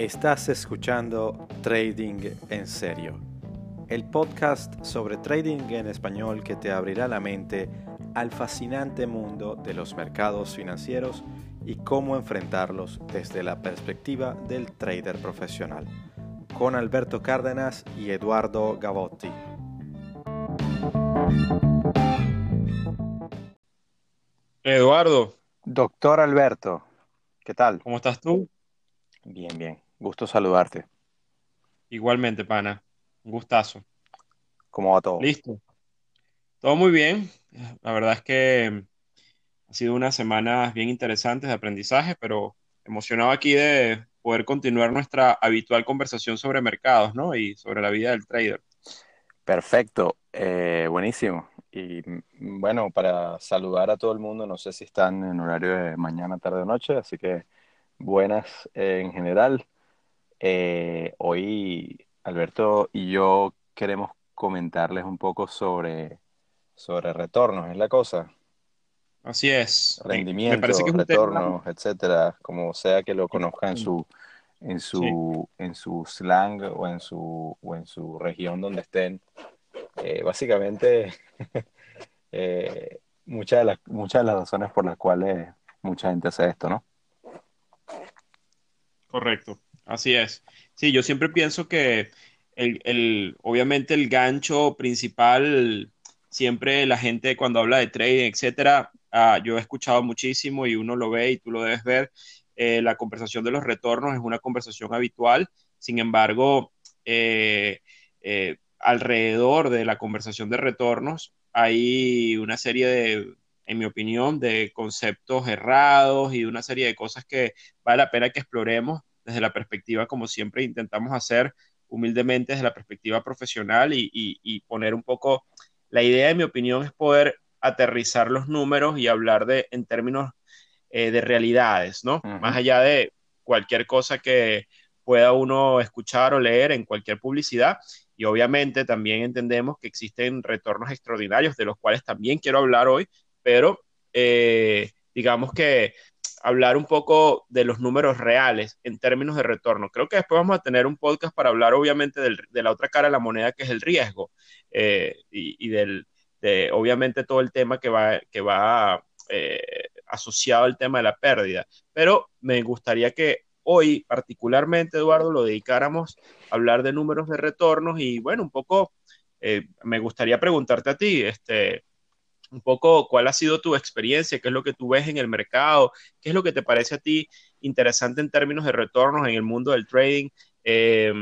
Estás escuchando Trading en Serio, el podcast sobre trading en español que te abrirá la mente al fascinante mundo de los mercados financieros y cómo enfrentarlos desde la perspectiva del trader profesional, con Alberto Cárdenas y Eduardo Gavotti. Eduardo. Doctor Alberto, ¿qué tal? ¿Cómo estás tú? Bien, bien. Gusto saludarte. Igualmente, pana. Un gustazo. ¿Cómo va todo? Listo. Todo muy bien. La verdad es que ha sido unas semanas bien interesantes de aprendizaje, pero emocionado aquí de poder continuar nuestra habitual conversación sobre mercados, ¿no? Y sobre la vida del trader. Perfecto, eh, buenísimo. Y mm, bueno, para saludar a todo el mundo, no sé si están en horario de mañana, tarde o noche, así que buenas eh, en general. Eh, hoy Alberto y yo queremos comentarles un poco sobre, sobre retornos, es la cosa. Así es. Rendimiento, retornos, etcétera, como sea que lo conozca en su, en su, en su slang o en su, o en su región donde estén. Eh, básicamente, eh, muchas, de las, muchas de las razones por las cuales mucha gente hace esto, ¿no? Correcto, así es. Sí, yo siempre pienso que el, el, obviamente el gancho principal, siempre la gente cuando habla de trading, etcétera, ah, yo he escuchado muchísimo y uno lo ve y tú lo debes ver, eh, la conversación de los retornos es una conversación habitual, sin embargo, eh, eh, alrededor de la conversación de retornos hay una serie de, en mi opinión, de conceptos errados y de una serie de cosas que vale la pena que exploremos desde la perspectiva, como siempre intentamos hacer humildemente, desde la perspectiva profesional y, poner un poco, la idea, en mi opinión, es poder aterrizar los números y hablar de, en términos eh, de realidades, ¿no? Más allá de cualquier cosa que pueda uno escuchar o leer en cualquier publicidad. Y obviamente también entendemos que existen retornos extraordinarios, de los cuales también quiero hablar hoy, pero eh, digamos que hablar un poco de los números reales en términos de retorno. Creo que después vamos a tener un podcast para hablar obviamente de la otra cara de la moneda, que es el riesgo, eh, y, del, de obviamente todo el tema que va, que va eh, asociado al tema de la pérdida. Pero me gustaría que hoy particularmente, Eduardo, lo dedicáramos a hablar de números de retornos y bueno, un poco me gustaría preguntarte a ti, este, un poco cuál ha sido tu experiencia, qué es lo que tú ves en el mercado, qué es lo que te parece a ti interesante en términos de retornos en el mundo del trading. Eh,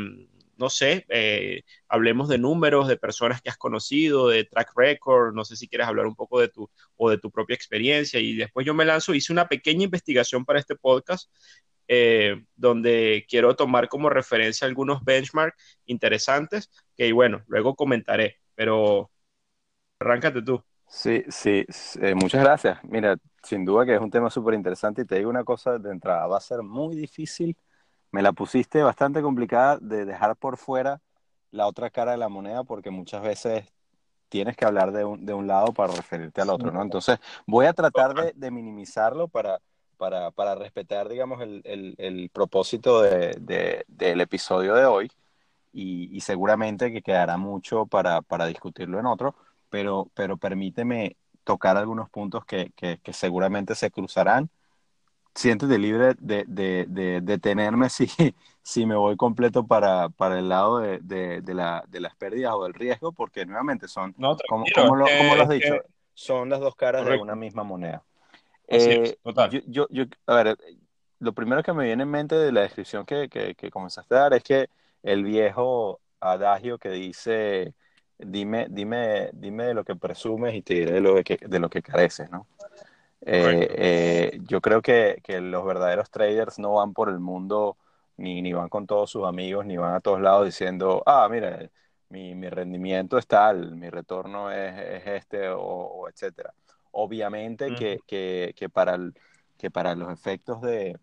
no sé, eh, hablemos de números, de personas que has conocido, de track record, no sé si quieres hablar un poco de tu o de tu propia experiencia y después yo me lanzo, hice una pequeña investigación para este podcast eh, donde quiero tomar como referencia algunos benchmarks interesantes que bueno, luego comentaré, pero arráncate tú. Sí, sí, eh, muchas gracias. Mira, sin duda que es un tema súper interesante y te digo una cosa de entrada, va a ser muy difícil, me la pusiste bastante complicada de dejar por fuera la otra cara de la moneda porque muchas veces tienes que hablar de un, de un lado para referirte al otro, ¿no? Entonces voy a tratar de, minimizarlo para, para, para, respetar, digamos, el, el, el propósito de, del episodio de hoy y, y seguramente que quedará mucho para, para discutirlo en otro pero, pero permíteme tocar algunos puntos que, que, seguramente se cruzarán. Siéntete libre de, de, de, detenerme si, si me voy completo para, para el lado de, de, la, de las pérdidas o del riesgo, porque nuevamente son, como, como, lo, has dicho, son las dos caras de una misma moneda. Eh, total. Yo, yo, a ver, lo primero que me viene en mente de la descripción que, que, que comenzaste a dar es que el viejo adagio que dice dime, dime, dime de lo que presumes y te diré de lo que, de lo que careces, ¿no? Eh, eh, yo creo que, que, los verdaderos traders no van por el mundo ni, ni van con todos sus amigos, ni van a todos lados diciendo, ah, mira, mi, mi rendimiento es tal, mi retorno es, es este, o, etcétera. Obviamente que, que, que, para el, que para los efectos de,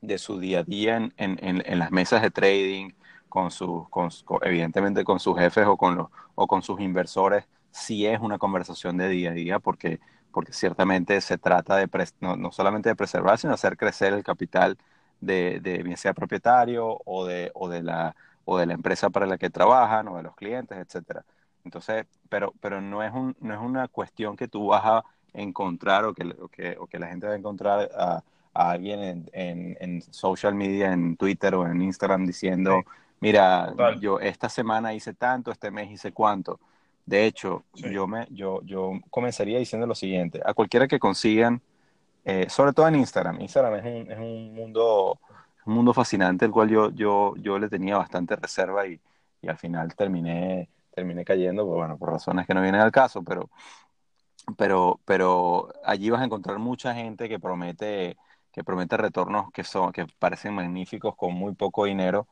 de su día a día en, en, en las mesas de trading, con sus, con, evidentemente con sus jefes o con, los, o con sus inversores, sí es una conversación de día a día porque, porque ciertamente se trata de no, no, solamente de preservar, sino hacer crecer el capital de, de bien sea propietario o de, o de la o de la empresa para la que trabajan o de los clientes, etcétera. Entonces, pero, pero no, es un, no es una cuestión que tú vas a encontrar o que, o que, o que la gente va a encontrar a, a alguien en, en, social media, en Twitter o en Instagram diciendo. Mira, Total. yo esta semana hice tanto, este mes hice cuánto. De hecho, sí. yo, me, yo, yo comenzaría diciendo lo siguiente, a cualquiera que consigan, eh, sobre todo en Instagram, Instagram es un, es un mundo un mundo fascinante, el cual yo, yo, yo le tenía bastante reserva y, y al final terminé, terminé cayendo, pues, bueno, por razones que no vienen al caso, pero, pero, pero allí vas a encontrar mucha gente que promete, que promete retornos que, son, que parecen magníficos con muy poco dinero,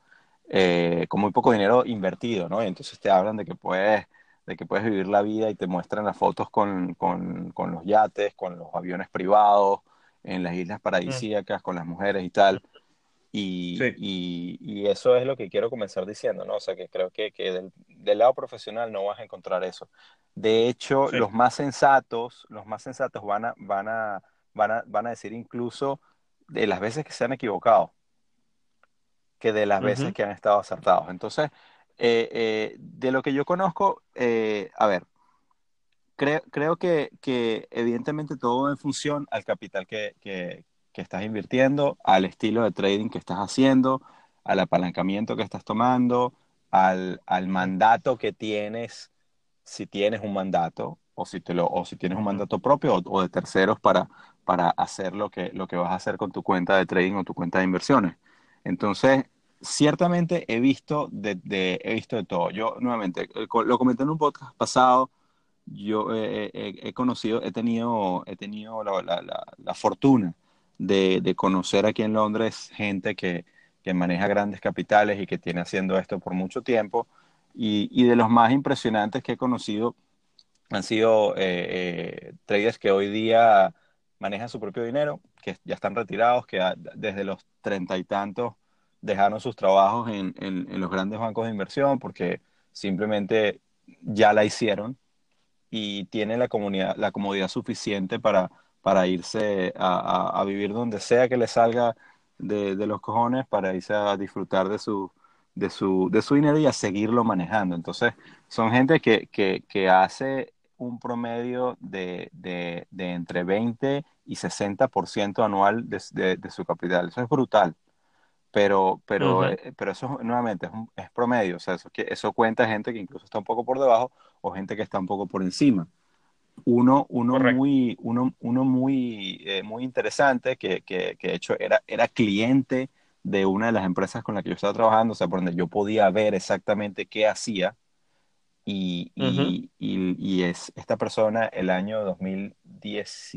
eh, con muy poco dinero invertido, ¿no? Y entonces te hablan de que puedes de que puedes vivir la vida y te muestran las fotos con, con, con los yates, con los aviones privados, en las islas paradisíacas, mm. con las mujeres y tal. Y, sí. y, y, eso es lo que quiero comenzar diciendo, ¿no? O sea, que creo que, que del, del, lado profesional no vas a encontrar eso. De hecho, sí. los más sensatos, los más sensatos van a, van, a, van, a, van a decir incluso de las veces que se han equivocado que de las uh -huh. veces que han estado acertados. Entonces, eh, eh, de lo que yo conozco, eh, a ver, creo, creo que, que, evidentemente todo en función al capital que, que, que estás invirtiendo, al estilo de trading que estás haciendo, al apalancamiento que estás tomando, al, al mandato que tienes, si tienes un mandato, o si, te lo, o si tienes un mandato propio o, o, de terceros para, para hacer lo que, lo que vas a hacer con tu cuenta de trading o tu cuenta de inversiones. Entonces, ciertamente he visto de, he visto de todo. Yo, nuevamente, eh, lo comenté en un podcast pasado, yo eh, he, he conocido, he tenido, he tenido la, fortuna de, conocer aquí en Londres gente que, maneja grandes capitales y que tiene haciendo esto por mucho tiempo. Y, de los más impresionantes que he conocido han sido eh, eh, traders que hoy día manejan su propio dinero, que ya están retirados, que desde los treinta y tantos dejaron sus trabajos en, en, los grandes bancos de inversión porque simplemente ya la hicieron y tienen la, comunidad, la comodidad suficiente para para irse a, a, vivir donde sea que le salga de, de, los cojones, para irse a disfrutar de su, de su, de su dinero y a seguirlo manejando. Entonces, son gente que, que, que hace un promedio de, de, de, entre 20 y 60% anual de, de, su capital. Eso es brutal. Pero, pero, uh -huh. pero eso nuevamente es, un, es, promedio. O sea, eso, eso cuenta gente que incluso está un poco por debajo o gente que está un poco por encima uno, uno muy, uno, uno muy, eh, muy interesante, que, que, que, de hecho era, era cliente de una de las empresas con la que yo estaba trabajando, o sea, por donde yo podía ver exactamente qué hacía. Y, uh -huh. y, y, es esta persona el año 2010,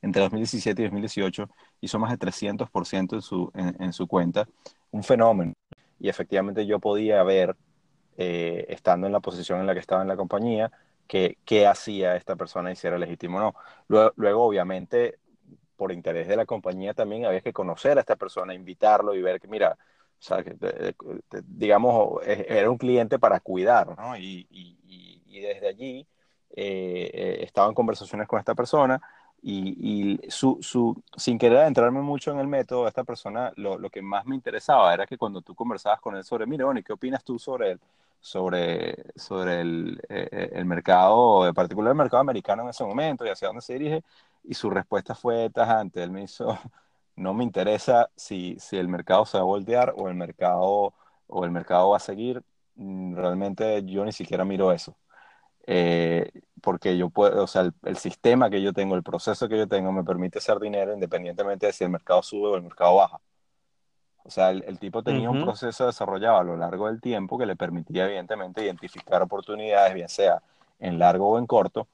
entre 2017 y 2018 hizo más de 300% en su, en, en, su cuenta, un fenómeno. Y efectivamente yo podía ver, eh, estando en la posición en la que estaba en la compañía, qué, qué hacía esta persona y si era legítimo o no. Luego, luego, obviamente, por interés de la compañía también había que conocer a esta persona, invitarlo y ver que, mira, o sea, que, digamos, era un cliente para cuidar, ¿no? Y, y, y desde allí eh, eh, estaba en conversaciones con esta persona y, y su, su, sin querer adentrarme mucho en el método, esta persona lo, lo, que más me interesaba era que cuando tú conversabas con él sobre, mira, bueno, ¿y qué opinas tú sobre él? sobre, sobre el, eh, el, mercado, en particular el mercado americano en ese momento y hacia dónde se dirige, y su respuesta fue tajante. Él me hizo, no me interesa si, si el mercado se va a voltear o el mercado, o el mercado va a seguir, mm, realmente yo ni siquiera miro eso. Eh, porque yo puedo, o sea, el, el, sistema que yo tengo, el proceso que yo tengo me permite hacer dinero independientemente de si el mercado sube o el mercado baja. O sea, el, el tipo tenía uh -huh. un proceso desarrollado a lo largo del tiempo que le permitía, evidentemente, identificar oportunidades, bien sea en largo o en corto.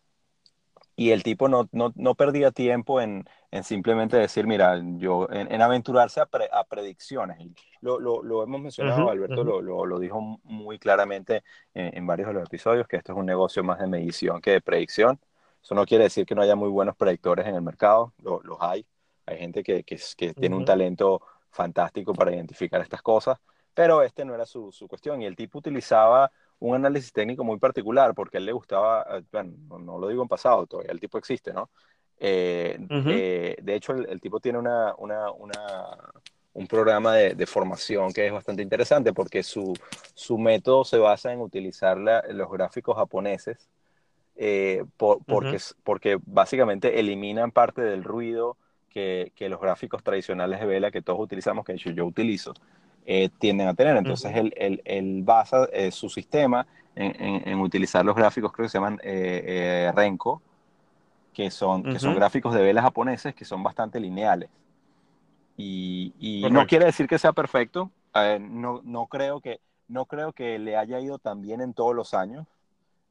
Y el tipo no, no, no perdía tiempo en, en, simplemente decir, mira, yo, en, en aventurarse a, pre, a, predicciones. Lo, lo, lo, hemos mencionado, uh -huh, Alberto uh -huh. lo, lo, dijo muy claramente en, en, varios de los episodios, que esto es un negocio más de medición que de predicción. Eso no quiere decir que no haya muy buenos predictores en el mercado, los hay. Hay gente que, que, que tiene un talento fantástico para identificar estas cosas, pero este no era su, su, cuestión y el tipo utilizaba un análisis técnico muy particular porque a él le gustaba, eh, bueno, no, lo digo en pasado, todavía el tipo existe, ¿no? Eh, uh -huh. eh, de hecho, el, el, tipo tiene una, una, una, un programa de, formación que es bastante interesante porque su, su método se basa en utilizar los gráficos japoneses eh, porque, porque básicamente eliminan parte del ruido que, que, los gráficos tradicionales de vela que todos utilizamos, que yo, yo utilizo, eh, tienden a tener. Entonces, él, él, basa eh, su sistema en, en, utilizar los gráficos, creo que se llaman Renko, que son, que son gráficos de velas japoneses que son bastante lineales. Y, y no quiere decir que sea perfecto, no, no, creo que, no creo que le haya ido tan bien en todos los años,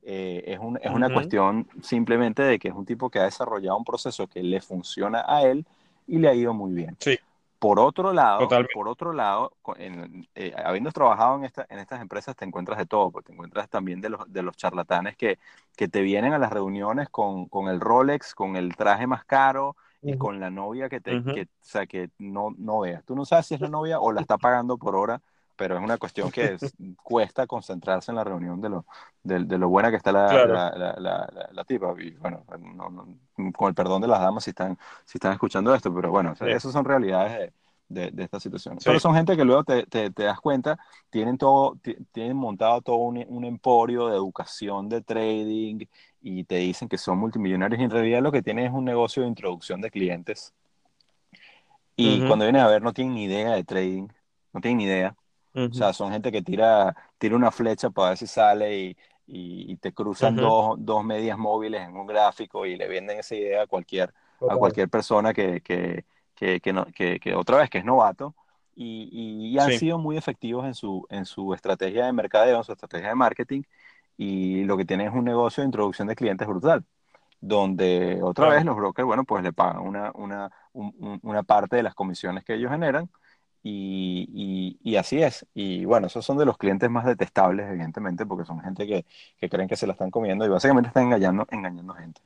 eh, es, un, es una cuestión simplemente de que es un tipo que ha desarrollado un proceso que le funciona a él y le ha ido muy bien. Sí. Por otro lado, por otro lado eh, habiendo trabajado en, esta, en estas empresas, te encuentras de todo, porque te encuentras también de los, de los charlatanes que, que te vienen a las reuniones con, con el Rolex, con el traje más caro y con la novia que, te, que, o sea, que no, no veas. Tú no sabes si es la novia o la está pagando por hora pero es una cuestión que cuesta concentrarse en la reunión de lo, de, lo buena que está la, la, la, tipa. Y bueno, con el perdón de las damas si están, si están escuchando esto, pero bueno, esas son realidades de, de, esta situación. Pero son gente que luego te, te, te, das cuenta, tienen, todo, tienen montado todo un, un, emporio de educación, de trading, y te dicen que son multimillonarios, y en realidad lo que tienen es un negocio de introducción de clientes. Y cuando vienen a ver, no tienen ni idea de trading, no tienen ni idea o sea, son gente que tira, tira una flecha para ver si sale y, y, te cruzan dos, dos, medias móviles en un gráfico y le venden esa idea a cualquier, a cualquier persona que, que, que, que, no, que, otra vez que es novato. Y, y han sido muy efectivos en su, en su estrategia de mercadeo, en su estrategia de marketing. Y lo que tienen es un negocio de introducción de clientes brutal donde otra vez los brokers, bueno, pues le pagan una, una, una parte de las comisiones que ellos generan y, y, así es. Y bueno, esos son de los clientes más detestables, evidentemente, porque son gente que, que creen que se la están comiendo y básicamente están engañando, engañando gente.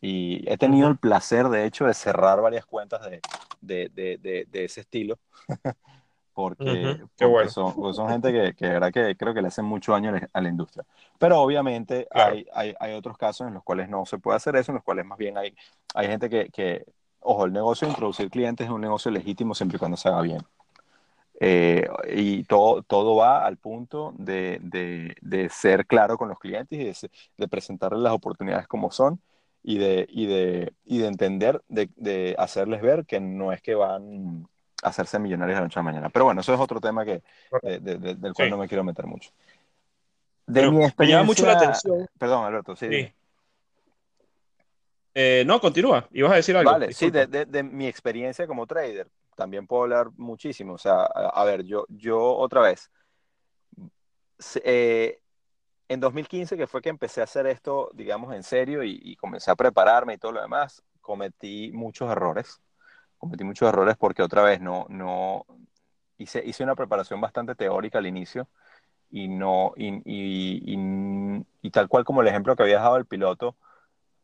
Y he tenido el placer, de hecho, de cerrar varias cuentas de, de, de, de ese estilo. porque, son, son, gente que, que, verdad que creo que le hacen mucho daño a la industria. Pero obviamente hay, hay, hay, otros casos en los cuales no se puede hacer eso, en los cuales más bien hay, hay gente que, que, ojo, el negocio de introducir clientes es un negocio legítimo siempre y cuando se haga bien. Eh, y todo, todo va al punto de, de, ser claro con los clientes y de, presentarles las oportunidades como son y de, y de, y de entender, de, hacerles ver que no es que van a hacerse millonarios de la noche a la mañana. Pero bueno, eso es otro tema que, del cual no me quiero meter mucho. De mi experiencia... Me llama mucho la atención. Perdón, Alberto, sí. Eh, no, continúa. Ibas a decir algo. Vale, sí, de mi experiencia como trader también puedo hablar muchísimo. O sea, a, ver, yo, yo otra vez, eh, en 2015, que fue que empecé a hacer esto, digamos, en serio y, comencé a prepararme y todo lo demás, cometí muchos errores. Cometí muchos errores porque otra vez no, no hice, hice una preparación bastante teórica al inicio y no, y, y, y, tal cual como el ejemplo que había dado el piloto,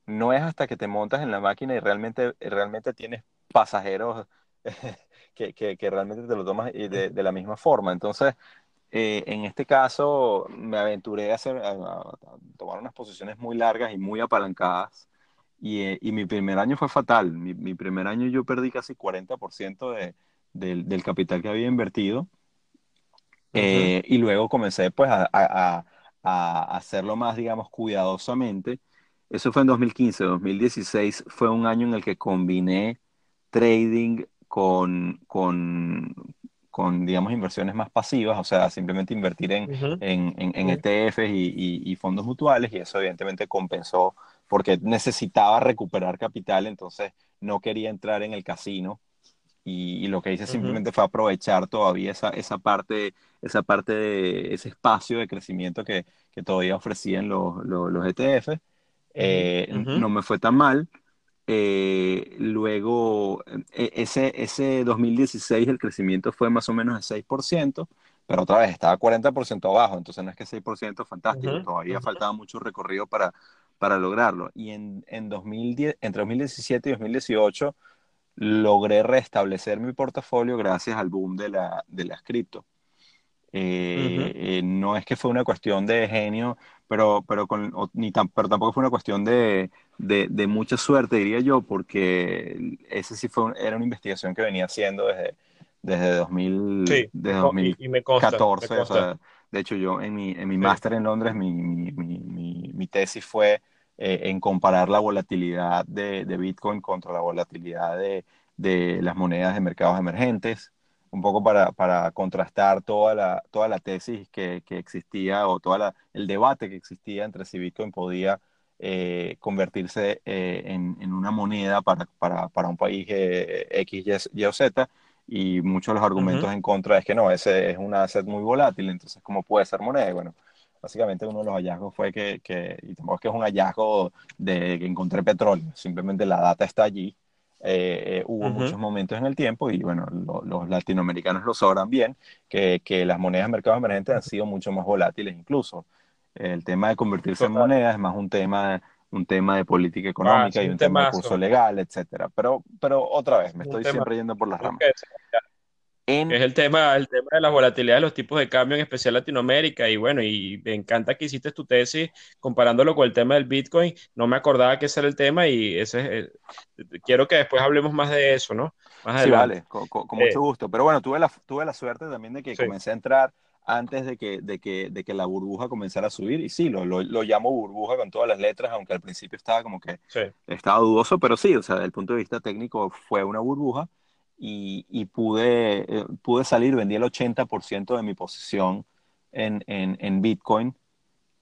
no es hasta que te montas en la máquina y realmente, realmente tienes pasajeros que, que, realmente te lo tomas de, de la misma forma. Entonces, eh, en este caso, me aventuré a, hacer, a, tomar unas posiciones muy largas y muy apalancadas. Y, eh, y mi primer año fue fatal. Mi, mi, primer año yo perdí casi 40% de, del, del capital que había invertido. Eh, y luego comencé pues a, a, a, hacerlo más, digamos, cuidadosamente. Eso fue en 2015. 2016 fue un año en el que combiné trading con, con, con, digamos, inversiones más pasivas, o sea, simplemente invertir en, en, en, ETFs e y, y, fondos mutuales, y eso evidentemente compensó porque necesitaba recuperar capital, entonces no quería entrar en el casino. Y, lo que hice simplemente fue aprovechar todavía esa, esa parte, esa parte de ese espacio de crecimiento que, que todavía ofrecían los, los, los ETFs. Eh, no me fue tan mal. Eh, luego, e, ese, ese 2016 el crecimiento fue más o menos de 6%, pero otra vez estaba 40% abajo, entonces no es que 6% fantástico, todavía faltaba mucho recorrido para, para lograrlo. Y en, en 2010, entre 2017 y 2018 logré restablecer mi portafolio gracias al boom de, la, de las cripto. Eh, eh, no es que fue una cuestión de genio, pero, pero, con, ni pero tampoco fue una cuestión de, de, mucha suerte, diría yo, porque ese sí fue, era una investigación que venía haciendo desde, desde, 2000, desde 2014. O sea, de hecho, yo en mi, en mi máster en Londres, mi, mi, mi, mi tesis fue eh, en comparar la volatilidad de, de, Bitcoin contra la volatilidad de, de, las monedas de mercados emergentes, un poco para, para contrastar toda la, toda la tesis que, que existía o todo el debate que existía entre si Bitcoin podía eh, convertirse eh, en, en, una moneda para, para, para un país X, Y, o Z y muchos de los argumentos en contra es que no, ese es un asset muy volátil, entonces ¿cómo puede ser moneda? Y bueno, básicamente uno de los hallazgos fue que, que y tampoco es que es un hallazgo de que encontré petróleo, simplemente la data está allí. Eh, eh, hubo muchos momentos en el tiempo y bueno, los latinoamericanos lo sabrán bien, que, que las monedas de mercados emergentes han sido mucho más volátiles incluso. El tema de convertirse en moneda es más un tema un tema de política económica y un, tema de curso legal, etcétera. Pero, pero otra vez, me estoy siempre yendo por las ramas. Es el tema, el tema de la volatilidad de los tipos de cambio, en especial Latinoamérica. Y bueno, y me encanta que hiciste tu tesis comparándolo con el tema del Bitcoin. No me acordaba que ese era el tema y ese eh, quiero que después hablemos más de eso, ¿no? Más sí, vale, con, mucho eh, gusto. Pero bueno, tuve la, tuve la suerte también de que comencé a entrar antes de que, de que, de que la burbuja comenzara a subir. Y sí, lo, lo, lo, llamo burbuja con todas las letras, aunque al principio estaba como que estaba dudoso, pero sí, o sea, desde el punto de vista técnico fue una burbuja y, y pude, eh, pude salir, vendí el 80% de mi posición en, en, en Bitcoin.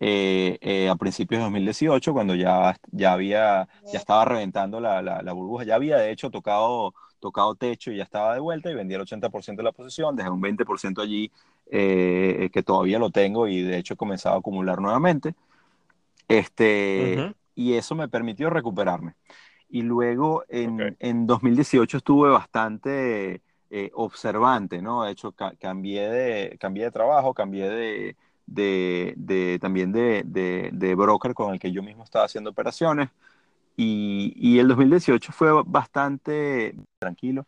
Eh, eh, a principios de 2018, cuando ya, ya, había, ya estaba reventando la, la, la burbuja, ya había de hecho tocado tocado techo y ya estaba de vuelta y vendí el 80% de la posición, dejé un 20% allí eh, que todavía lo tengo y de hecho he comenzado a acumular nuevamente. Este, Y eso me permitió recuperarme. Y luego en, en 2018 estuve bastante eh, observante, ¿no? De hecho, cambié, de, cambié de trabajo, cambié de, de, de también de, de, broker con el que yo mismo estaba haciendo operaciones. Y, y el 2018 fue bastante tranquilo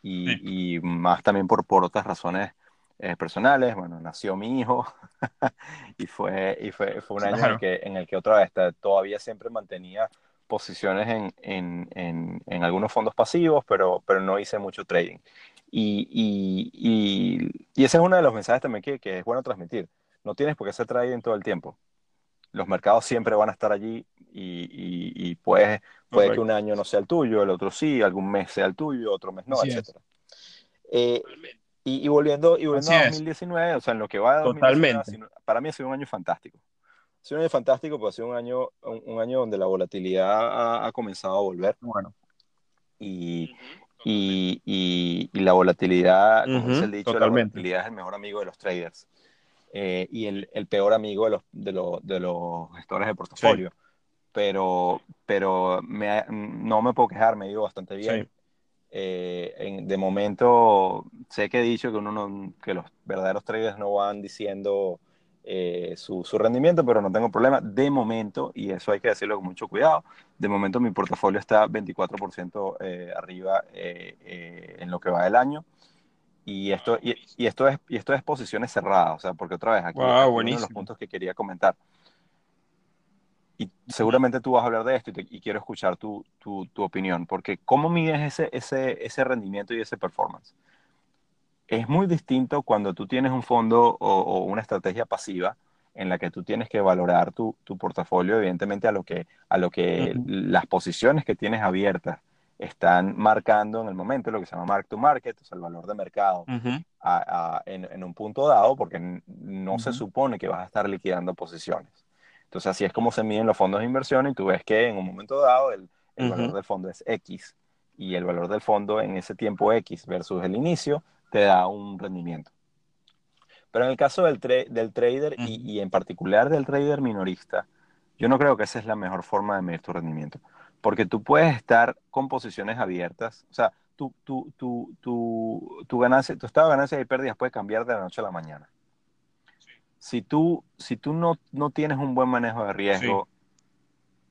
y, y más también por, por otras razones eh, personales. Bueno, nació mi hijo y fue, y fue, fue un año en, el que, en el que otra vez todavía siempre mantenía posiciones en, en, en, en, algunos fondos pasivos, pero, pero no hice mucho trading. Y, y, y, ese es uno de los mensajes también que, que, es bueno transmitir. No tienes por qué hacer trading todo el tiempo. Los mercados siempre van a estar allí y, y puede, que un año no sea el tuyo, el otro sí, algún mes sea el tuyo, otro mes no, etc. Eh, y, volviendo, y volviendo a 2019, o sea, en lo que va de 2019, para mí ha sido un año fantástico. Ha sido un año fantástico, porque ha sido un año, un, año donde la volatilidad ha, comenzado a volver. Bueno. Y, y, y, la volatilidad, como dice el dicho, la volatilidad es el mejor amigo de los traders. Eh, y el, el, peor amigo de los, de, los, de los gestores de portafolio. Pero, pero me, no me puedo quejar, me ha ido bastante bien. Eh, de momento, sé que he dicho que, uno que los verdaderos traders no van diciendo eh, su, su, rendimiento, pero no tengo problema. De momento, y eso hay que decirlo con mucho cuidado, de momento mi portafolio está 24% eh, arriba en lo que va del año. Y esto, y, esto es, y esto es posiciones cerradas, o sea, porque otra vez aquí, wow, uno de los puntos que quería comentar y seguramente tú vas a hablar de esto y, quiero escuchar tu, tu, tu, opinión, porque ¿cómo mides ese, ese, ese rendimiento y ese performance? Es muy distinto cuando tú tienes un fondo o, una estrategia pasiva en la que tú tienes que valorar tu, tu portafolio, evidentemente a lo que, a lo que las posiciones que tienes abiertas están marcando en el momento lo que se llama mark to market, o sea, el valor de mercado en, en, un punto dado, porque no se supone que vas a estar liquidando posiciones. Entonces, así es como se miden los fondos de inversión y tú ves que en un momento dado el, el valor del fondo es X y el valor del fondo en ese tiempo X versus el inicio te da un rendimiento. Pero en el caso del, del trader y, y, en particular del trader minorista, yo no creo que esa es la mejor forma de medir tu rendimiento. Porque tú puedes estar con posiciones abiertas, o sea, tu, tu, tu, tu, tu, ganancia, tu estado de ganancias y pérdidas puede cambiar de la noche a la mañana si tú, si tú no, no tienes un buen manejo de riesgo,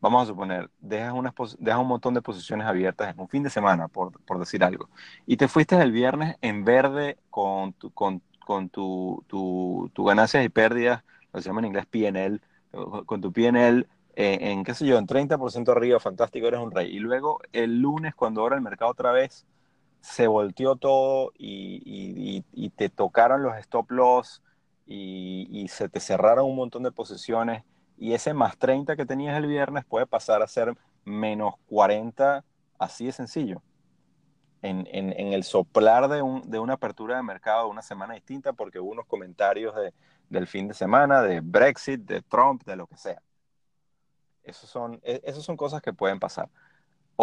vamos a suponer, dejas, unas, dejas un montón de posiciones abiertas en un fin de semana, por, por decir algo, y te fuiste el viernes en verde con tu, con, con tu, tu, tu ganancias y pérdidas, lo se llama en inglés PNL, con tu PNL eh, en, qué sé yo, en 30% arriba, fantástico, eres un rey. Y luego el lunes, cuando ahora el mercado otra vez se volteó todo y, te tocaron los stop loss y, se te cerraron un montón de posiciones y ese más 30 que tenías el viernes puede pasar a ser menos 40, así de sencillo. En, el soplar de, una apertura de mercado de una semana distinta porque hubo unos comentarios del fin de semana, de Brexit, de Trump, de lo que sea. Esas son, e, son cosas que pueden pasar.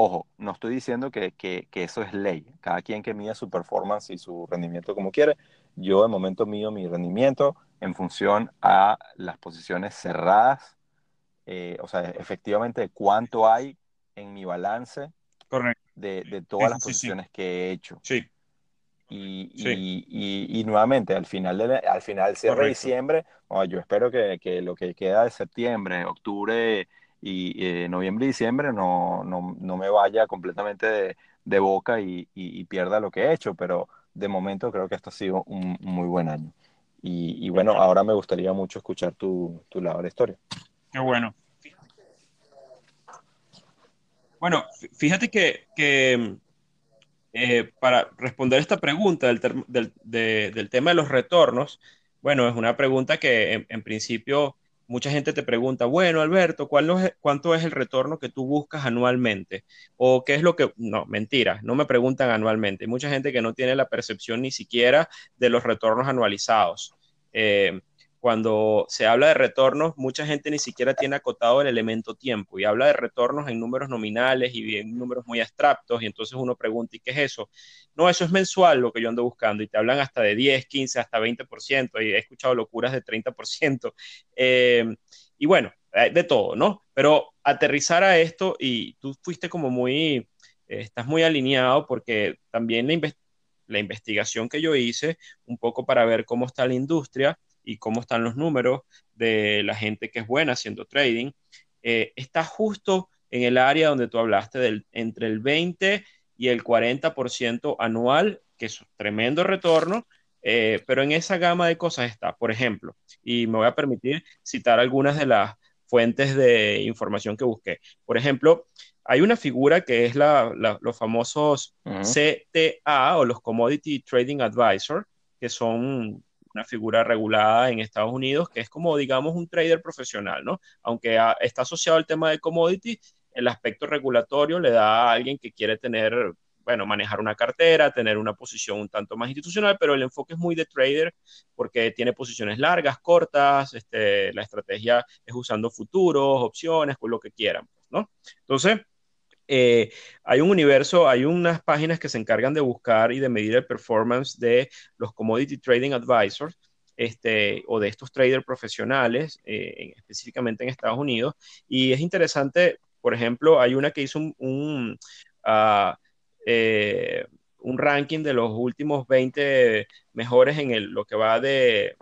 Ojo, no estoy diciendo que, eso es ley. Cada quien que mida su performance y su rendimiento como quiere. Yo de momento mido mi rendimiento en función a las posiciones cerradas, eh, o sea, efectivamente cuánto hay en mi balance De, todas las posiciones que he hecho. Sí. Y, nuevamente, al final, de, al final cierre de diciembre, yo espero que, que, lo que queda de septiembre, octubre y eh, noviembre y diciembre no, no, no, me vaya completamente de, de boca y, y, pierda lo que he hecho, pero de momento creo que esto ha sido un, muy buen año. Y, bueno, ahora me gustaría mucho escuchar tu, tu lado de la historia. Qué bueno. Bueno, fíjate que, que eh, para responder esta pregunta del, del, del, tema de los retornos, bueno, es una pregunta que en, en principio mucha gente te pregunta, bueno, Alberto, ¿cuánto es el retorno que tú buscas anualmente? ¿O qué es lo que... No, mentira, no me preguntan anualmente. Hay mucha gente que no tiene la percepción ni siquiera de los retornos anualizados. Eh, cuando se habla de retornos, mucha gente ni siquiera tiene acotado el elemento tiempo y habla de retornos en números nominales y en números muy abstractos y entonces uno pregunta, ¿y qué es eso? No, eso es mensual lo que yo ando buscando y te hablan hasta de 10, 15, hasta 20% y he escuchado locuras de 30%. Eh, y bueno, de todo, ¿no? Pero aterrizar a esto y tú fuiste como muy, eh, estás muy alineado porque también la, la investigación que yo hice, un poco para ver cómo está la industria, y cómo están los números de la gente que es buena haciendo trading, eh, está justo en el área donde tú hablaste, del, entre el 20 y el 40% anual, que es un tremendo retorno, eh, pero en esa gama de cosas está, por ejemplo, y me voy a permitir citar algunas de las fuentes de información que busqué. Por ejemplo, hay una figura que es la, los famosos CTA o los Commodity Trading Advisor, que son una figura regulada en Estados Unidos, que es como, digamos, un trader profesional, ¿no? Aunque está asociado al tema de commodity, el aspecto regulatorio le da a alguien que quiere tener, bueno, manejar una cartera, tener una posición un tanto más institucional, pero el enfoque es muy de trader porque tiene posiciones largas, cortas, este, la estrategia es usando futuros, opciones, con lo que quieran, ¿no? Entonces, eh, hay un universo, hay unas páginas que se encargan de buscar y de medir el performance de los commodity trading advisors. Este, o de estos traders profesionales, eh, específicamente en Estados Unidos. Y es interesante, por ejemplo, hay una que hizo un, un, ah, eh, ranking de los últimos 20 mejores en el, lo que va de,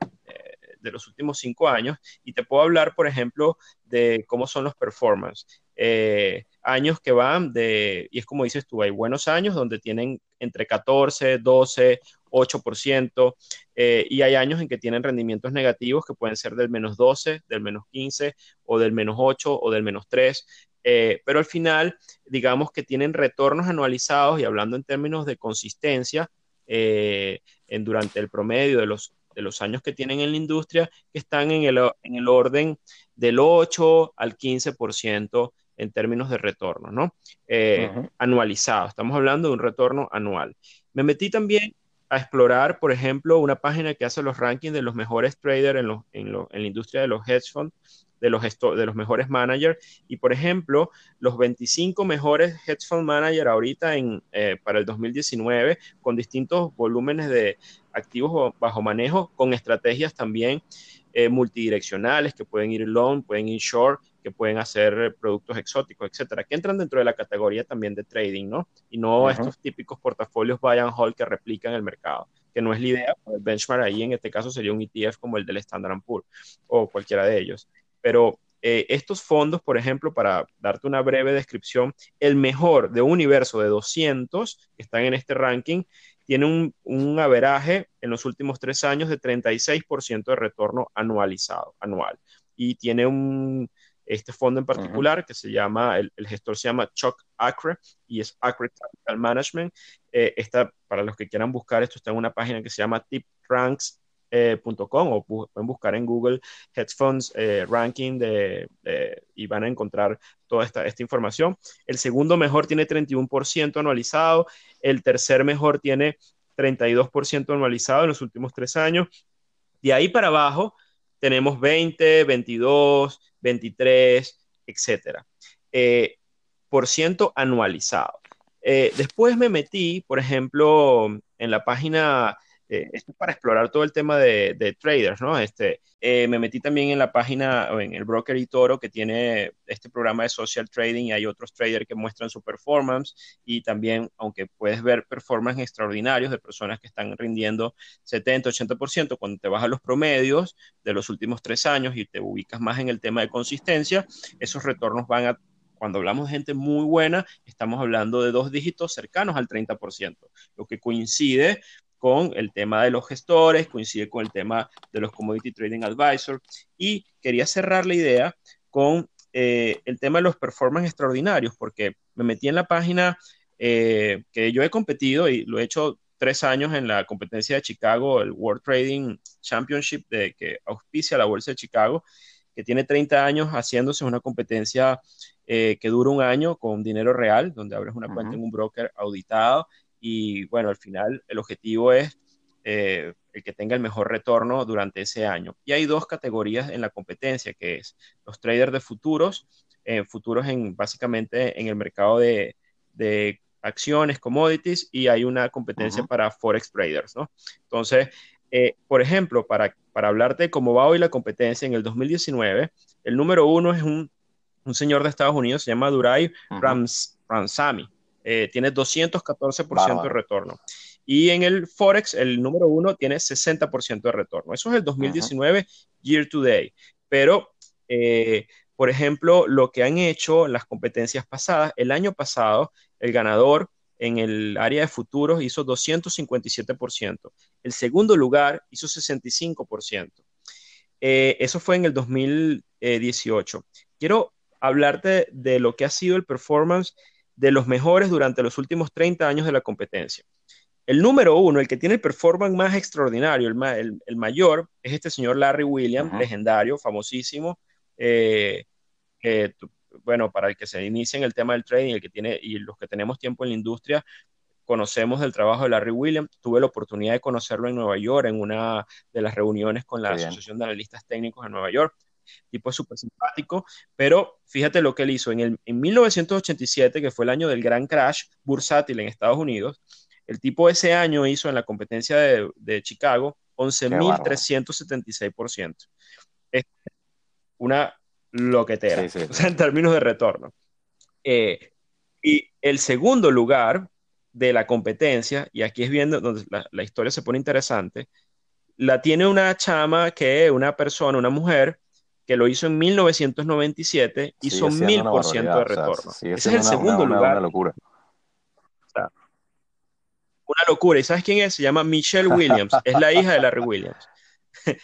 de los últimos cinco años y te puedo hablar, por ejemplo, de cómo son los performance. Eh, años que van de, y es como dices tú, hay buenos años donde tienen entre 14, 12, 8%, y hay años en que tienen rendimientos negativos que pueden ser del menos 12, del menos 15, o del menos 8, o del menos 3. Eh, pero al final, digamos que tienen retornos anualizados y hablando en términos de consistencia, eh, en, durante el promedio de los de los años que tienen en la industria, que están en en el orden del 8 al 15% en términos de retorno, ¿no? Eh, anualizado. Estamos hablando de un retorno anual. Me metí también a explorar, por ejemplo, una página que hace los rankings de los mejores traders en, en, en la industria de los hedge funds de los, de los mejores managers. Y por ejemplo, los 25 mejores hedge fund managers ahorita en, eh, para el 2019, con distintos volúmenes de activos bajo manejo, con estrategias también eh, multidireccionales que pueden ir long, pueden ir short, que pueden hacer productos exóticos, etcétera, que entran dentro de la categoría también de trading, ¿no? Y no estos típicos portafolios buy and hold que replican el mercado que no es la idea, el benchmark ahí en este caso sería un ETF como el del Standard Poor's o cualquiera de ellos pero eh, estos fondos, por ejemplo, para darte una breve descripción, el mejor de un universo de 200 que están en este ranking, tiene un, un averaje en los últimos tres años de 36% de retorno anualizado, anual. Y tiene un, este fondo en particular, que se llama, el, gestor se llama Chuck Acre y es Acre Capital Management. Eh, esta, para los que quieran buscar esto, está en una página que se llama tipranks.com eh, o pueden buscar en Google Hedge Funds eh, Ranking de, y van a encontrar toda esta, esta información. El segundo mejor tiene 31% anualizado, el tercer mejor tiene 32% anualizado en los últimos tres años. De ahí para abajo tenemos 20, 22, 23, etcétera. Eh, por ciento anualizado. Eh, después me metí, por ejemplo, en la página eh, esto es para explorar todo el tema de, traders, ¿no? Este, eh, me metí también en la página, en el broker Toro, que tiene este programa de social trading y hay otros traders que muestran su performance y también, aunque puedes ver performance extraordinarios de personas que están rindiendo 70, 80%, cuando te vas a los promedios de los últimos tres años y te ubicas más en el tema de consistencia, esos retornos van a cuando hablamos de gente muy buena, estamos hablando de dos dígitos cercanos al 30%, lo que coincide con el tema de los gestores, coincide con el tema de los Commodity Trading Advisors y quería cerrar la idea con eh, el tema de los performance extraordinarios, porque me metí en la página eh, que yo he competido y lo he hecho tres años en la competencia de Chicago, el World Trading Championship de, que auspicia la Bolsa de Chicago, que tiene 30 años haciéndose una competencia eh, que dura un año con dinero real, donde abres una cuenta en un broker auditado y bueno, al final el objetivo es eh, el que tenga el mejor retorno durante ese año. Y hay dos categorías en la competencia, que es los traders de futuros, eh, futuros en básicamente en el mercado de, de acciones, commodities, y hay una competencia para forex traders, ¿no? Entonces, eh, por ejemplo, para, para hablarte de cómo va hoy la competencia en el 2019, el número uno es un, un señor de Estados Unidos, se llama Durai Rams, Ramsami. Eh, tiene 214% de retorno. Y en el Forex, el número uno tiene 60% de retorno. Eso es el 2019 year to day. Pero, eh, por ejemplo, lo que han hecho las competencias pasadas, el año pasado, el ganador en el área de futuros hizo 257%. El segundo lugar hizo 65%. Eh, eso fue en el 2018. Quiero hablarte de lo que ha sido el performance de los mejores durante los últimos 30 años de la competencia. El número uno, el que tiene el performance más extraordinario, el, el, mayor, es este señor Larry Williams, legendario, famosísimo. Eh, bueno, para el que se inicia en el tema del trading, el que tiene, y los que tenemos tiempo en la industria, conocemos del trabajo de Larry Williams. Tuve la oportunidad de conocerlo en Nueva York, en una de las reuniones con la Asociación de Analistas Técnicos en Nueva York tipo súper simpático, pero fíjate lo que él hizo. En, el, en 1987, que fue el año del gran crash bursátil en Estados Unidos, el tipo ese año hizo en la competencia de, de Chicago 11.376%. Es una loquetera, o sea, en términos de retorno. Eh, y el segundo lugar de la competencia, y aquí es viendo donde la, la, historia se pone interesante, la tiene una chama que una persona, una mujer, que lo hizo en 1997, hizo mil por ciento de retorno. Ese es el segundo lugar. Una locura. una locura. ¿Y sabes quién es? Se llama Michelle Williams. es la hija de Larry Williams.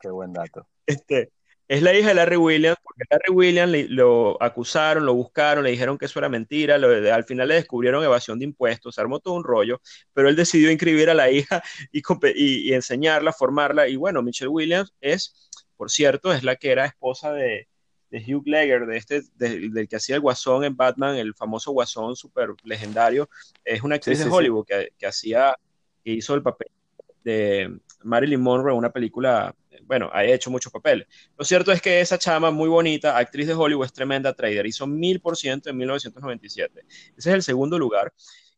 Qué buen dato. Este, es la hija de Larry Williams, porque Larry Williams lo acusaron, lo buscaron, le dijeron que eso era mentira, al final le descubrieron evasión de impuestos, se armó todo un rollo, pero él decidió inscribir a la hija y, y enseñarla, formarla, y bueno, Michelle Williams es por cierto, es la que era esposa de, Hugh Ledger, de este, del que hacía el Guasón en Batman, el famoso Guasón súper legendario. Es una actriz de Hollywood Que, hacía, que hizo el papel de Marilyn Monroe en una película, bueno, ha hecho muchos papeles. Lo cierto es que esa chama muy bonita, actriz de Hollywood, es tremenda trader, hizo mil por ciento en 1997. Ese es el segundo lugar.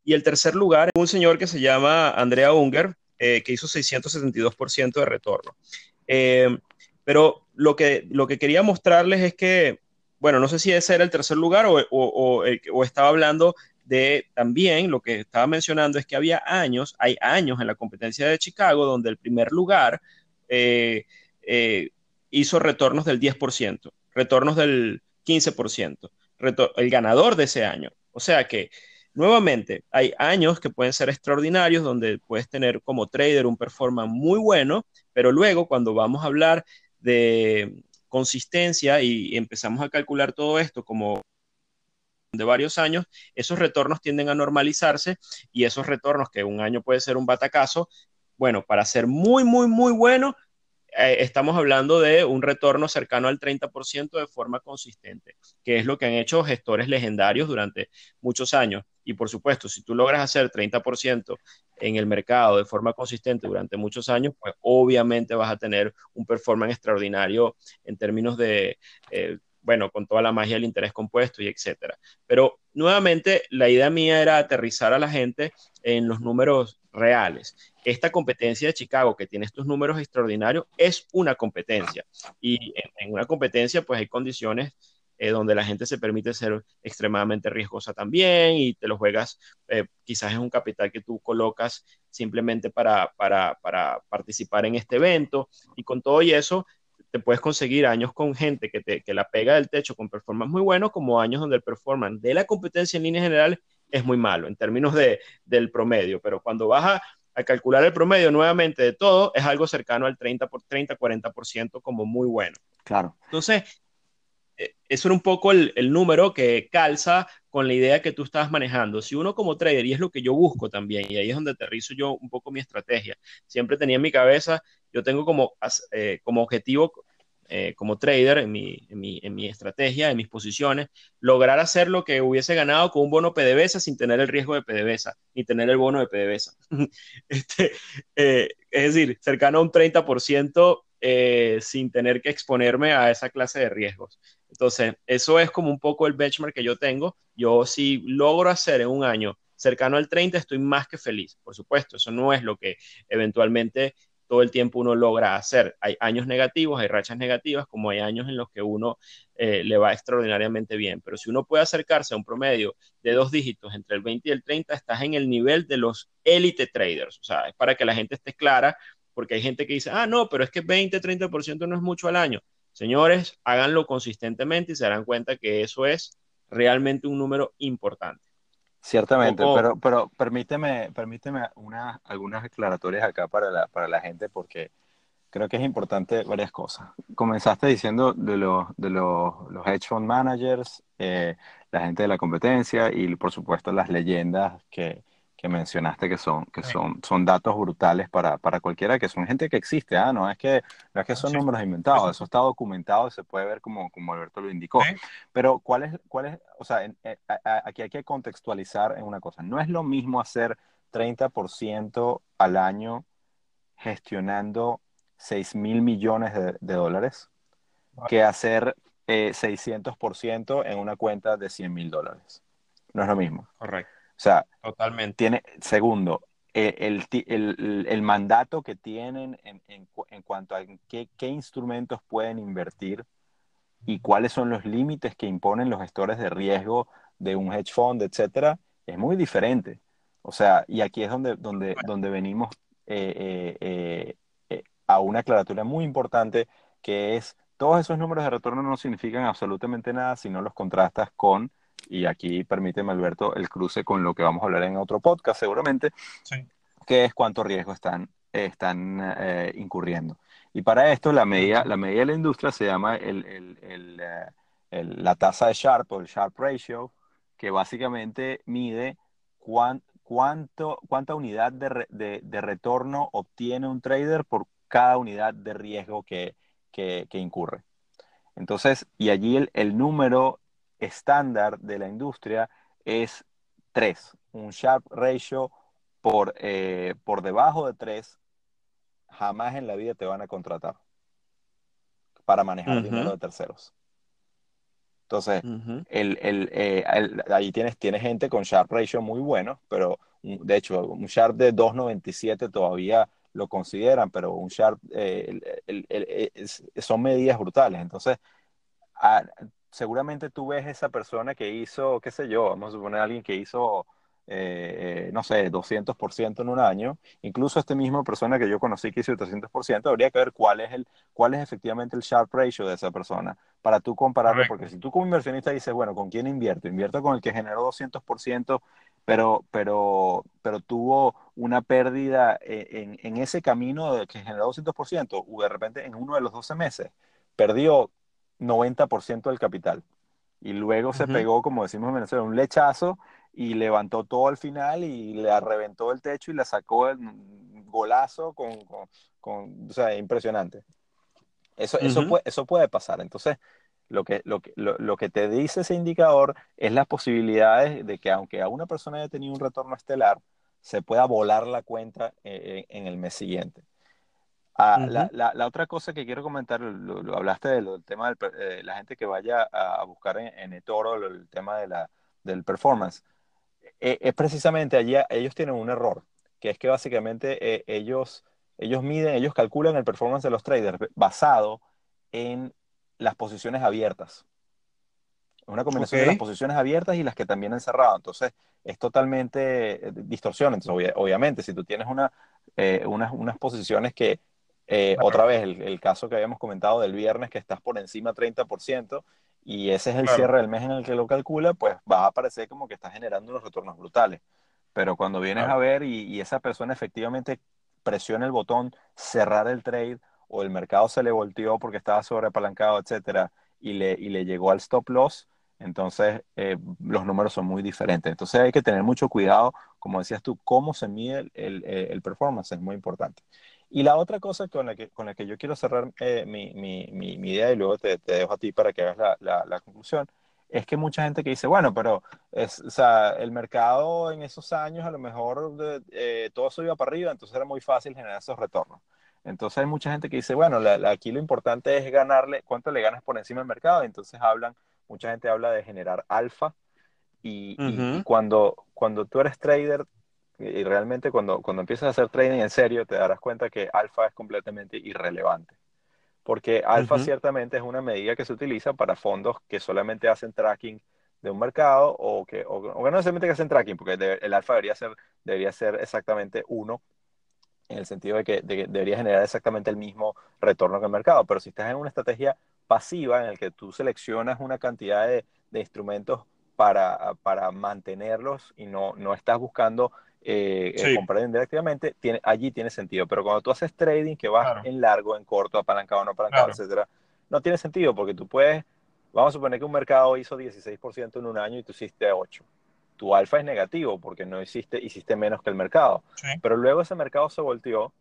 Y el tercer lugar, un señor que se llama Andrea Unger, eh, que hizo 672% de retorno. Eh, pero lo que, lo que quería mostrarles es que, bueno, no sé si ese era el tercer lugar o, o, o, estaba hablando de también lo que estaba mencionando es que había años, hay años en la competencia de Chicago donde el primer lugar eh, eh, hizo retornos del 10%, retornos del 15%, el ganador de ese año. O sea que, nuevamente, hay años que pueden ser extraordinarios donde puedes tener como trader un performance muy bueno, pero luego cuando vamos a hablar de, consistencia y empezamos a calcular todo esto como de varios años, esos retornos tienden a normalizarse y esos retornos que un año puede ser un batacazo, bueno, para ser muy, muy, muy bueno, eh, estamos hablando de un retorno cercano al 30% de forma consistente, que es lo que han hecho gestores legendarios durante muchos años. Y por supuesto, si tú logras hacer 30% en el mercado de forma consistente durante muchos años, pues obviamente vas a tener un performance extraordinario en términos de, eh, bueno, con toda la magia del interés compuesto y etcétera. Pero nuevamente, la idea mía era aterrizar a la gente en los números reales. Esta competencia de Chicago, que tiene estos números extraordinarios, es una competencia. Y en, una competencia, pues hay condiciones eh, donde la gente se permite ser extremadamente riesgosa también y te lo juegas, eh, quizás es un capital que tú colocas simplemente para, para, para, participar en este evento y con todo y eso te puedes conseguir años con gente que, te, que la pega del techo con performance muy bueno como años donde el performance de la competencia en línea general es muy malo en términos de, del promedio, pero cuando vas a, calcular el promedio nuevamente de todo, es algo cercano al 30 por 30, 40% como muy bueno. Claro. Entonces, eso era un poco el, el, número que calza con la idea que tú estabas manejando. Si uno como trader, y es lo que yo busco también, y ahí es donde aterrizo yo un poco mi estrategia, siempre tenía en mi cabeza, yo tengo como, eh, como objetivo eh, como trader, en mi, en, mi, en mi, estrategia, en mis posiciones, lograr hacer lo que hubiese ganado con un bono PDVSA sin tener el riesgo de PDVSA, ni tener el bono de PDVSA. este, eh, es decir, cercano a un 30% eh, sin tener que exponerme a esa clase de riesgos. Entonces, eso es como un poco el benchmark que yo tengo. Yo si logro hacer en un año cercano al 30, estoy más que feliz. Por supuesto, eso no es lo que eventualmente todo el tiempo uno logra hacer. Hay años negativos, hay rachas negativas, como hay años en los que uno eh, le va extraordinariamente bien. Pero si uno puede acercarse a un promedio de dos dígitos entre el 20 y el 30, estás en el nivel de los élite traders. O sea, es para que la gente esté clara, porque hay gente que dice, ah, no, pero es que 20, 30% no es mucho al año. Señores, háganlo consistentemente y se darán cuenta que eso es realmente un número importante. Ciertamente, pero, pero permíteme, permíteme una, algunas declaratorias acá para la, para la gente porque creo que es importante varias cosas. Comenzaste diciendo de los, de los, los hedge fund managers, eh, la gente de la competencia y por supuesto las leyendas que, que mencionaste que son, que son, son datos brutales para, para cualquiera, que son gente que existe, ¿ah? no, es que, no es que son números inventados, eso está documentado y se puede ver como, como Alberto lo indicó. Pero ¿cuál es, cuál es, o sea, eh, aquí hay que contextualizar en una cosa, no es lo mismo hacer 30% al año gestionando 6 mil millones de, dólares que hacer eh, 600% en una cuenta de 100 mil dólares. No es lo mismo. Correcto. O sea, Totalmente. Tiene, segundo, el, el, el, mandato que tienen en, en, en cuanto a qué, qué, instrumentos pueden invertir y cuáles son los límites que imponen los gestores de riesgo de un hedge fund, etcétera, es muy diferente. O sea, y aquí es donde, donde, donde venimos eh, eh, eh, a una aclaratoria muy importante que es todos esos números de retorno no significan absolutamente nada si no los contrastas con y aquí permíteme, Alberto, el cruce con lo que vamos a hablar en otro podcast seguramente, que es cuánto riesgo están, están eh, incurriendo. Y para esto la medida, la medida de la industria se llama el, el, eh, la tasa de Sharp o el Sharp Ratio, que básicamente mide cuánto, cuánta unidad de, de, de, retorno obtiene un trader por cada unidad de riesgo que, que, que incurre. Entonces, y allí el, el número estándar de la industria es 3. Un Sharp Ratio por, eh, por debajo de 3, jamás en la vida te van a contratar para manejar dinero de terceros. Entonces, el, eh, el, ahí tienes, tienes gente con Sharp Ratio muy bueno, pero de hecho, un Sharp de 2.97 todavía lo consideran, pero un Sharp eh, son medidas brutales. Entonces, seguramente tú ves esa persona que hizo, qué sé yo, vamos a suponer alguien que hizo, eh, no sé, 200% en un año, incluso esta misma persona que yo conocí que hizo 300%, habría que ver cuál es, el, cuál es efectivamente el sharp ratio de esa persona para tú compararlo, porque si tú como inversionista dices, bueno, ¿con quién invierto? Invierto con el que generó 200%, pero, pero, pero tuvo una pérdida eh, en, en ese camino de que generó 200%, o de repente en uno de los 12 meses perdió 90% del capital. Y luego se pegó, como decimos en Venezuela, un lechazo y levantó todo al final y le reventó el techo y le sacó el golazo con, con, o sea, impresionante. Eso, eso, puede, eso puede pasar. Entonces, lo que, lo, que, lo, que te dice ese indicador es las posibilidades de que aunque a una persona haya tenido un retorno estelar, se pueda volar la cuenta eh, eh, en, el mes siguiente. Ah, la, la, otra cosa que quiero comentar, lo, hablaste del tema de eh, la gente que vaya a, buscar en, en eToro el tema de la, del performance. es precisamente allí, ellos tienen un error, que es que básicamente ellos, ellos miden, ellos calculan el performance de los traders basado en las posiciones abiertas. Es una combinación de las posiciones abiertas y las que también han cerrado. Entonces, es totalmente eh, distorsión. Entonces, obviamente, si tú tienes una, eh, unas, unas, posiciones que, eh, otra vez, el, caso que habíamos comentado del viernes, que estás por encima 30%, y ese es el cierre del mes en el que lo calcula, pues va a parecer como que estás generando unos retornos brutales. Pero cuando vienes a ver y, y esa persona efectivamente presiona el botón cerrar el trade o el mercado se le volteó porque estaba sobreapalancado, etcétera, y le, y le llegó al stop loss, entonces eh, los números son muy diferentes. Entonces hay que tener mucho cuidado, como decías tú, cómo se mide el, el, performance es muy importante. Y la otra cosa con la que, con la que yo quiero cerrar eh, mi, mi, mi, idea y luego te, te, dejo a ti para que hagas la, la, conclusión, es que mucha gente que dice, bueno, pero es, o sea, el mercado en esos años a lo mejor eh, todo eso iba para arriba, entonces era muy fácil generar esos retornos. Entonces hay mucha gente que dice, bueno, aquí lo importante es ganarle, cuánto le ganas por encima del mercado. Entonces hablan, mucha gente habla de generar alfa. Y, cuando, cuando tú eres trader, y realmente cuando, cuando empiezas a hacer trading en serio, te darás cuenta que alfa es completamente irrelevante. Porque alfa ciertamente es una medida que se utiliza para fondos que solamente hacen tracking de un mercado o que, o, no necesariamente que hacen tracking, porque el alfa debería ser, debería ser exactamente uno en el sentido de que, debería generar exactamente el mismo retorno que el mercado. Pero si estás en una estrategia pasiva en la que tú seleccionas una cantidad de, instrumentos para, para, mantenerlos y no, no estás buscando eh, eh, comprar indirectamente, tiene, allí tiene sentido. Pero cuando tú haces trading que vas en largo, en corto, apalancado, no apalancado, etcétera, no tiene sentido porque tú puedes, vamos a suponer que un mercado hizo 16% en un año y tú hiciste 8% tu alfa es negativo porque no hiciste, hiciste menos que el mercado. Pero luego ese mercado se volteó,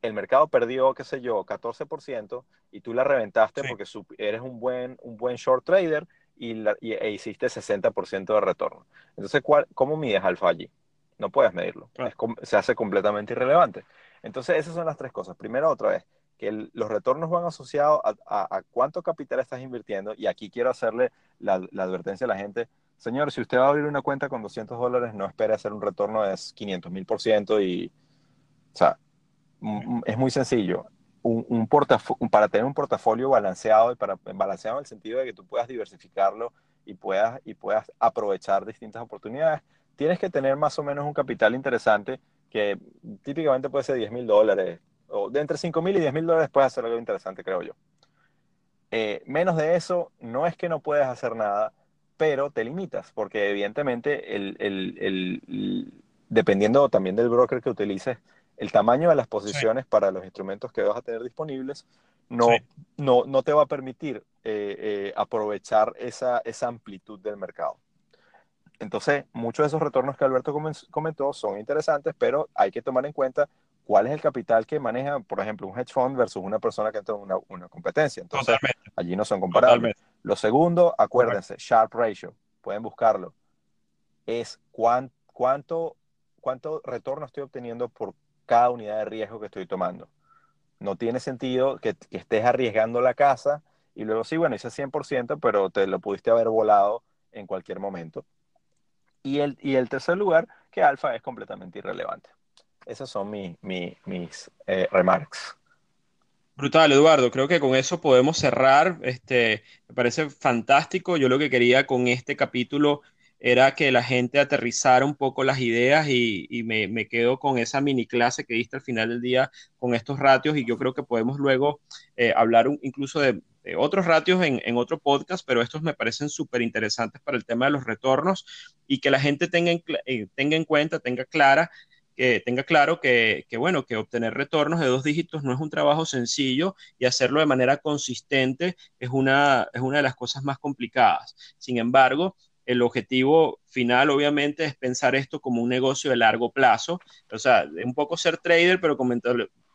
el mercado perdió, qué sé yo, 14% y tú la reventaste porque eres un buen, un buen short trader y, la, e hiciste 60% de retorno. Entonces, ¿cuál, ¿cómo mides alfa allí? No puedes medirlo. se hace completamente irrelevante. Entonces, esas son las tres cosas. Primero, otra vez, que los retornos van asociados a, cuánto capital estás invirtiendo. Y aquí quiero hacerle la, la advertencia a la gente Señor, si usted va a abrir una cuenta con 200 dólares, no espere hacer un retorno de 500 mil por ciento y, o sea, es muy sencillo. Un, para tener un portafolio balanceado y para balanceado en el sentido de que tú puedas diversificarlo y puedas, y puedas aprovechar distintas oportunidades, tienes que tener más o menos un capital interesante que típicamente puede ser 10 mil dólares, o de entre 5 mil y 10 mil dólares puedes hacer algo interesante, creo yo. Eh, menos de eso, no es que no puedes hacer nada, pero te limitas, porque evidentemente, el, el, dependiendo también del broker que utilices, el tamaño de las posiciones para los instrumentos que vas a tener disponibles no, no, no te va a permitir eh, eh, aprovechar esa, esa amplitud del mercado. Entonces, muchos de esos retornos que Alberto comentó son interesantes, pero hay que tomar en cuenta cuál es el capital que maneja, por ejemplo, un hedge fund versus una persona que entra en una, una competencia. Entonces, allí no son comparables. Lo segundo, acuérdense, Sharp Ratio, pueden buscarlo, es cuánto, cuánto retorno estoy obteniendo por cada unidad de riesgo que estoy tomando. No tiene sentido que, estés arriesgando la casa y luego sí, bueno, hice 100%, pero te lo pudiste haber volado en cualquier momento. Y el, y el tercer lugar, que alfa es completamente irrelevante. Esas son mis eh, remarks. Brutal, Eduardo. Creo que con eso podemos cerrar. Este, me parece fantástico. Yo lo que quería con este capítulo era que la gente aterrizara un poco las ideas y, me, quedo con esa mini clase que diste al final del día con estos ratios y yo creo que podemos luego eh, hablar incluso de, otros ratios en, otro podcast, pero estos me parecen súper interesantes para el tema de los retornos y que la gente tenga en, eh, tenga en cuenta, tenga clara que tenga claro que, bueno, que obtener retornos de dos dígitos no es un trabajo sencillo y hacerlo de manera consistente es una, es una de las cosas más complicadas. Sin embargo, el objetivo final, obviamente, es pensar esto como un negocio de largo plazo. O sea, un poco ser trader, pero con,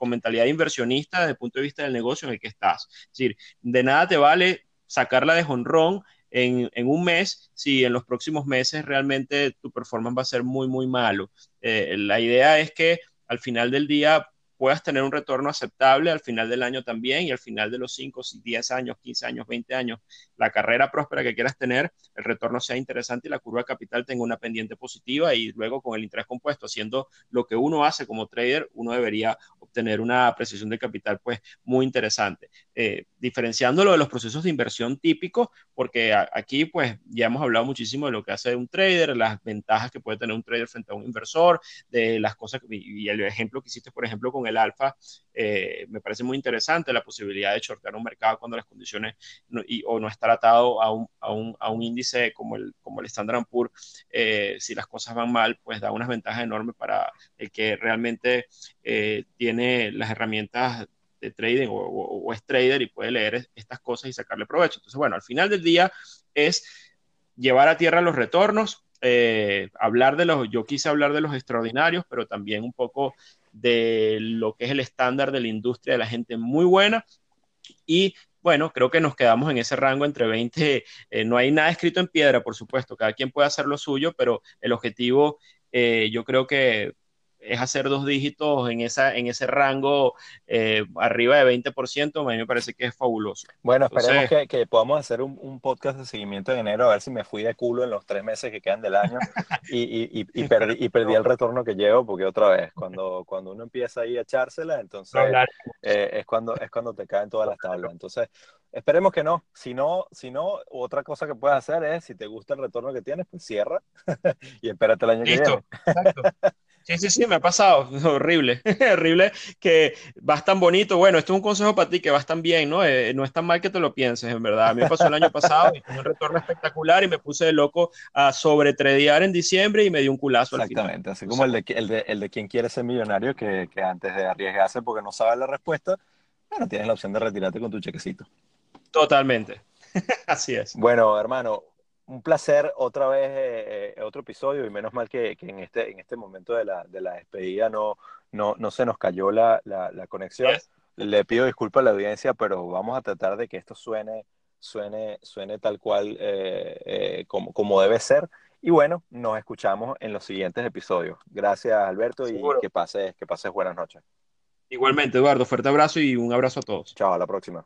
mentalidad inversionista desde el punto de vista del negocio en el que estás. Es decir, de nada te vale sacarla de jonrón en, un mes si en los próximos meses realmente tu performance va a ser muy, muy malo. Eh, la idea es que al final del día puedas tener un retorno aceptable al final del año también y al final de los 5, 10 años, 15 años, 20 años, la carrera próspera que quieras tener, el retorno sea interesante y la curva de capital tenga una pendiente positiva y luego con el interés compuesto, haciendo lo que uno hace como trader, uno debería obtener una precisión de capital pues muy interesante. Eh, diferenciándolo de los procesos de inversión típicos, porque aquí pues ya hemos hablado muchísimo de lo que hace un trader, las ventajas que puede tener un trader frente a un inversor, de las cosas, y el ejemplo que hiciste, por ejemplo, con el alfa, eh, me parece muy interesante la posibilidad de shortear un mercado cuando las condiciones o no estar atado a un, índice como el, como el Standard Poor's, eh, si las cosas van mal, pues da unas ventajas enormes para el que realmente eh, tiene las herramientas de trading o, es trader y puede leer estas cosas y sacarle provecho. Entonces, bueno, al final del día es llevar a tierra los retornos, hablar de los, yo quise hablar de los extraordinarios, pero también un poco de lo que es el estándar de la industria de la gente muy buena. Y bueno, creo que nos quedamos en ese rango entre 20. Eh, no hay nada escrito en piedra, por supuesto, cada quien puede hacer lo suyo, pero el objetivo eh, yo creo que es hacer dos dígitos en, esa, en ese rango eh, arriba de 20%, a mí me parece que es fabuloso. Bueno, esperemos que, podamos hacer un, podcast de seguimiento en enero, a ver si me fui de culo en los tres meses que quedan del año y, y, perdí, perdí, el retorno que llevo, porque otra vez, cuando, cuando uno empieza ahí a echársela, entonces eh, es, cuando, es cuando te caen todas las tablas. Entonces, Esperemos que no. Si no, si no, otra cosa que puedes hacer es, si te gusta el retorno que tienes, pues cierra y espérate el año que viene. Exacto. Sí, sí, sí, me ha pasado. Horrible, horrible que vas tan bonito. Bueno, esto es un consejo para ti, que vas tan bien, ¿no? Eh, no es tan mal que te lo pienses, en verdad. A mí me pasó el año pasado y tuve un retorno espectacular y me puse de loco a sobretredear en diciembre y me dio un culazo al final. Exactamente, así como el de, el, de, el de quien quiere ser millonario, que, que antes de arriesgarse porque no sabe la respuesta, bueno, tienes la opción de retirarte con tu chequecito. Totalmente. Así es. Bueno, hermano, un placer otra vez, eh, eh, otro episodio, y menos mal que, en, este, en este momento de la, de la despedida no, no, no se nos cayó la, la, conexión. Le pido disculpas a la audiencia, pero vamos a tratar de que esto suene, suene, suene tal cual eh, como, como debe ser. Y bueno, nos escuchamos en los siguientes episodios. Gracias, Alberto, y que pases, que pases buenas noches. Igualmente, Eduardo, fuerte abrazo y un abrazo a todos. Chao, a la próxima.